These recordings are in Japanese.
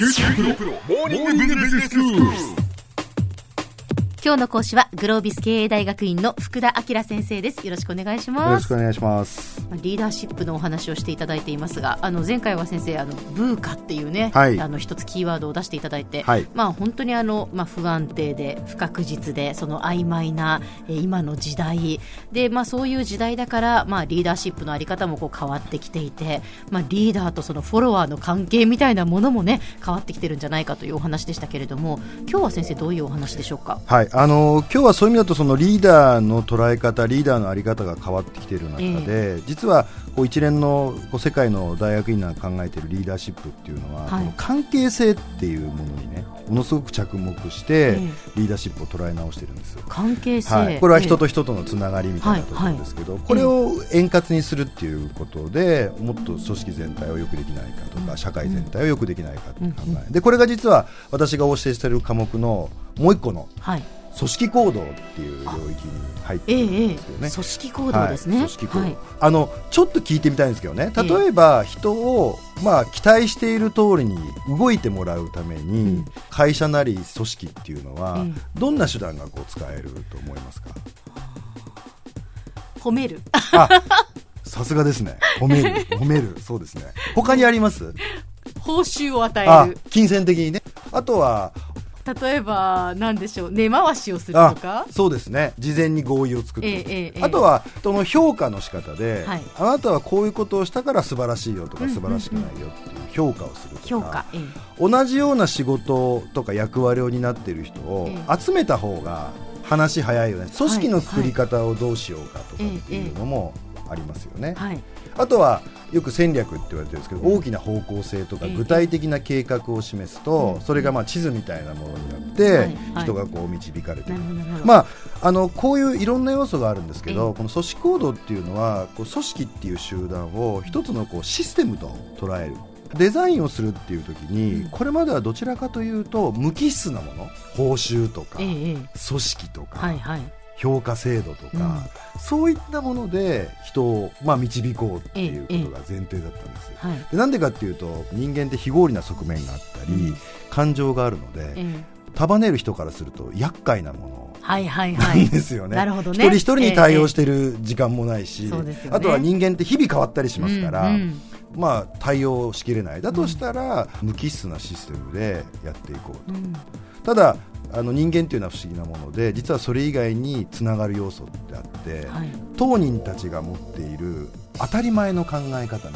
九州大学モーニングビジネススクール。今日の講師はグロービス経営大学院の福田明先生です。よろしくお願いしよろますしくお願いします。リーダーシップのお話をしていただいていますがあの前回は先生あのブーカっていうね、はい。あの一つキーワードを出していただいて、はい。まあ本当にあの、まあ、不安定で不確実でその曖昧な、えー今の時代。で、まあ、そういう時代だから、まあ、リーダーシップのあり方もこう変わってきていて、まあ、リーダーとそのフォロワーの関係みたいなものもね変わってきてるんじゃないかというお話でしたけれども今日は先生どういうお話でしょうか？はい、あの今日はそういう意味だとそのリーダーの捉え方、リーダーのあり方が変わってきている中で、実はこう一連のこう世界の大学院が考えているリーダーシップっていうのは、はい。この関係性っていうものにねものすごく着目して、えリーダーシップを捉え直しているんですよ。関係性、はい、これは人とえ人とのつながりみたいなところですけど、はい。これを円滑にするっていうことでもっと組織全体をよくできないかとか、社会全体をよくできないかって考え、でこれが実は私が教えている科目のもう一個のえはい組織行動っていう領域に入ってええるんええですけどね。組織行動ですね、はい、組織行動、はい。あのちょっと聞いてみたいんですけどね。例えば人を、まあ、期待している通りに動いてもらうために、うん。会社なり組織っていうのは、えどんな手段がこう使えると思いますか？褒める。あさすがですね。褒める。褒める。そうですね。他にあります？報酬を与あえる。金銭的にね。あとは例えば何でしょう根回しをするあとか？そうですね。事前に合意を作って、えええあとはその評価の仕方で、はい。あなたはこういうことをしたから素晴らしいよとかうん素晴らしくないよっていう評価をするとか。同じような仕事とか役割を担っている人をえ集めた方が話早いよね。組織の作り方をどうしようかとかっていうのもありますよね、はい。あとはよく戦略って言われてるんですけど大きな方向性とかええ。具体的な計画を示すとうん。それがまあ地図みたいなものになっはいてはい。人がこう導かれてい。くまあ、あのこういういろんな要素があるんですけど、ええ。この組織行動っていうのはこう組織っていう集団を一つのこうシステムと捉える。デザインをするっていう時に、うん。これまではどちらかというと無機質なもの。報酬とか、組織とか、はいはい評価制度とか、そういったもので人を、まあ、導こうっていうことが前提だったんです。はい。でなんでかっていうと人間って非合理な側面があったり、うん。感情があるので、ええ。束ねる人からすると厄介なものはいはいなはい。んですよね。なるほどね。一人一人に対応してる時間もないし、そうですよね。あとは人間って日々変わったりしますから、うんうん。まあ対応しきれない。だとしたら、無機質なシステムでやっていこうと。うん。ただあの人間っていうのは不思議なもので実はそれ以外につながる要素ってあって、はい。当人たちが持っている当たり前の考え方みたいな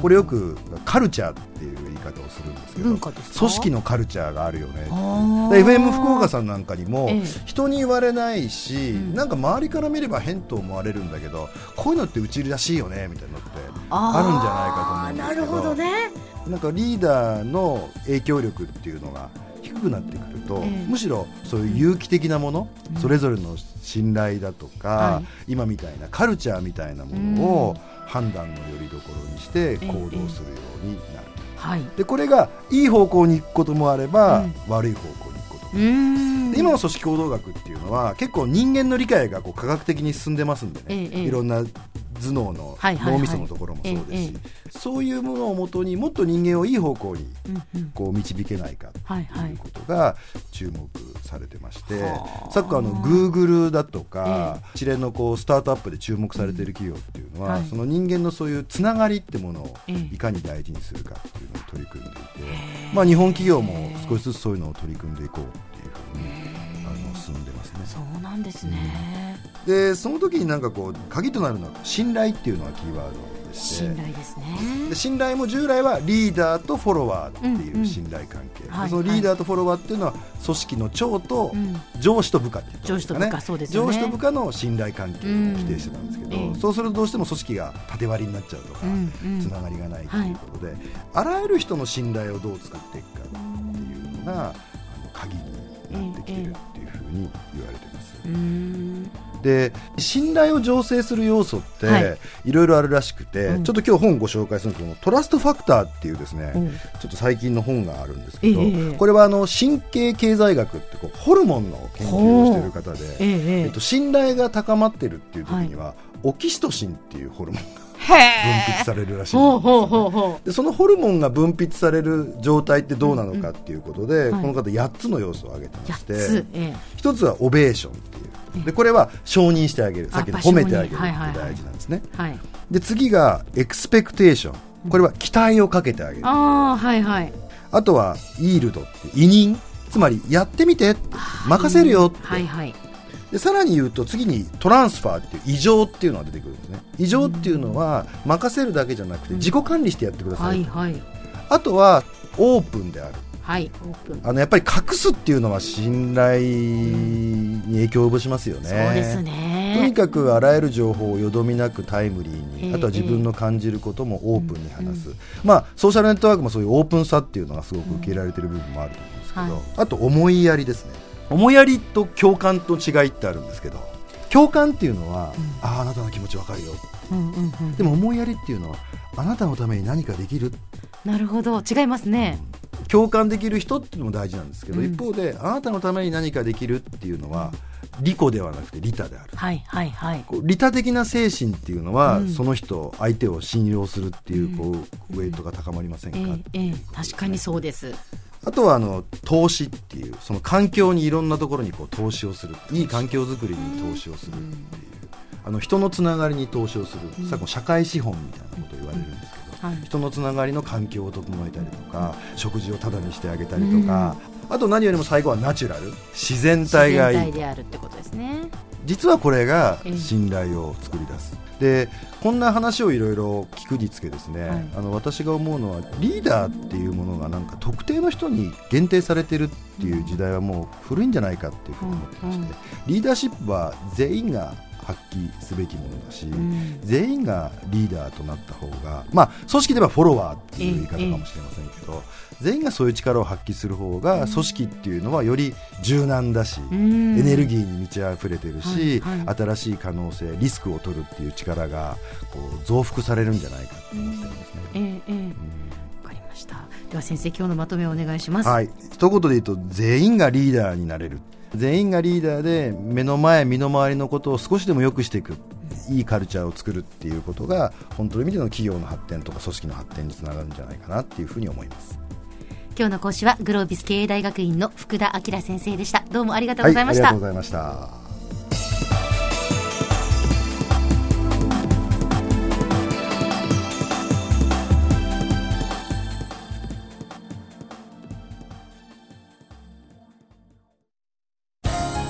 これよくカルチャーっていう言い方をするんですけど組織のカルチャーがあるよね FM 福岡さんなんかにも、ええ。人に言われないし、ん。なんか周りから見れば変と思われるんだけどこういうのってうちらしいよねみたいなのってあるんじゃないかと思うんですけど。なるほどね。なんかリーダーの影響力っていうのが低くなってくると、ええ。むしろそういう有機的なもの、うん。それぞれの信頼だとか、はい。今みたいなカルチャーみたいなものを判断のよりどころにして行動するようになる、はい。でこれがいい方向に行くこともあれば、うん。悪い方向に行くこともうーん。で今の組織行動学っていうのは結構人間の理解がこう科学的に進んでますんでね、ええええ。いろんな頭脳の脳みそのところもそうですし、ええそういうものをもとにもっと人間をいい方向にこう導けないかということが注目されてまして、はあ。昨今あのグーグルだとか、一連のこうスタートアップで注目されている企業っていうのは、はい。その人間のそういうつながりってものをええ。いかに大事にするかっていうのを取り組んでいて、まあ、日本企業も少しずつそういうのを取り組んでいこうっていうふうにあの進んでますね。そうなんですねでその時になんかこう鍵となるのは信頼っていうのがキーワードでして。信頼ですね。で信頼も従来はリーダーとフォロワーってうんうんいう信頼関係、はいそのリーダーとフォロワーっていうのは組織の長とうん。上司と部下って言ったんですかね。上司と部下そうですよね。上司と部下の信頼関係を規定してたんですけど、うん。ええそうするとどうしても組織が縦割りになっちゃうとか、うんうん。つながりがないということで、あらゆる人の信頼をどう作っていくかっていうのがあの鍵になってきてるっていうふうに言われてます。うーんで信頼を醸成する要素って、はい。い、ろいろあるらしくて、うん。ちょっと今日本をご紹介するんですけどトラストファクターっていうですね、うん。ちょっと最近の本があるんですけど、ええこれはあの神経経済学ってこうホルモンの研究をしている方で、ええええ。えっと、信頼が高まってるっていう時には、オキシトシンっていうホルモンが泌されるらしいんですほうほうほうほでそのホルモンが分泌される状態ってどうなのかっていうことで、はい。この方8つの要素を挙げてう。まして。え一つはオベーションっていう。でこれは承認してあげる。さっきの褒めてあげるって大事なんですね。で次がエクスペクテーション。これは期待をかけてあげる。ああ、はいはい。あとはイールドって委任。つまりやってみて任せるよって、はいはい。でさらに言うと次にトランスファーっていう異常っていうのが出てくるんですね異常っていうのは任せるだけじゃなくて自己管理してやってくださ、はいいはい。あとはオープンであるはい。オープン。あのやっぱり隠すっていうのは信頼に影響を及ぼしますよね。そうですとにね。かくあらゆる情報をよどみなくタイムリーに、ええあとは自分の感じることもオープンに話す、まあ、ソーシャルネットワークもそういうオープンさっていうのがすごく受け入れられてる部分もあると思うんですけど、はいあと思いやりですね思いやりと共感と違いってあるんですけど共感っていうのは、あああなたの気持ちわかるようんうんうん。でも思いやりっていうのはあなたのために何かできるなるほど。違いますね。共感できる人っていうのも大事なんですけど、うん一方であなたのために何かできるっていうのは利己ではなくて利他であるはいはいはい。こう利他的な精神っていうのは、うんその人相手を信用するっていうこう、ウェイトが高まりませんか、ええええ確かにそうです。あとはあの投資っていうその環境にいろんなところにこう投資をする。いい環境づくりに投資をするっていう、あの人のつながりに投資をする、さっきも社会資本みたいなことを言われるんですけど、はい。人のつながりの環境を整えたりとか、食事をタダにしてあげたりとか、あと何よりも最後はナチュラル。自然体がいい自然体であるってことですね。実はこれがええ。信頼を作り出す、でこんな話をいろいろ聞くにつけですね、はい。あの私が思うのはリーダーっていうものがなんか特定の人に限定されてるっていう時代はもう古いんじゃないかっていうふうに思ってまして、リーダーシップは全員が発揮すべきものだし、ん全員がリーダーとなった方が、まあ、組織ではフォロワーっていう言い方かもしれませんけど、全員がそういう力を発揮する方が組織っていうのはより柔軟だし、エエネルギー。ーに満ち溢れてるし、はいは新しい可能性リスクを取るっていう力がこう増幅されるんじゃないかと思ってるんですね。ええええわかりました。では先生今日のまとめをお願いします。はい、一言で言うと全員がリーダーになれる全員がリーダーで目の前身の回りのことを少しでも良くしていくいいカルチャーを作るっていうことが本当の意味での企業の発展とか組織の発展につながるんじゃないかなっていうふうに思います。今日の講師はグロービス経営大学院の福田明先生でした。どうもありがとうございました。はい、ありがとうございました。